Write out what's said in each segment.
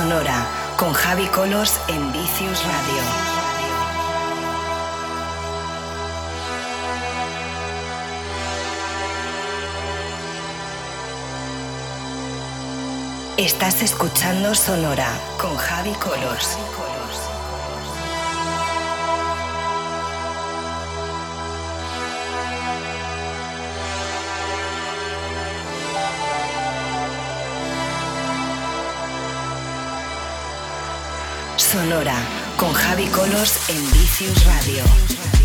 Sonora con Javi Colors en Vicious Radio. Estás escuchando Sonora con Javi Colors. Sonora con Javi Colos en Vicious Radio.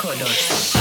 Con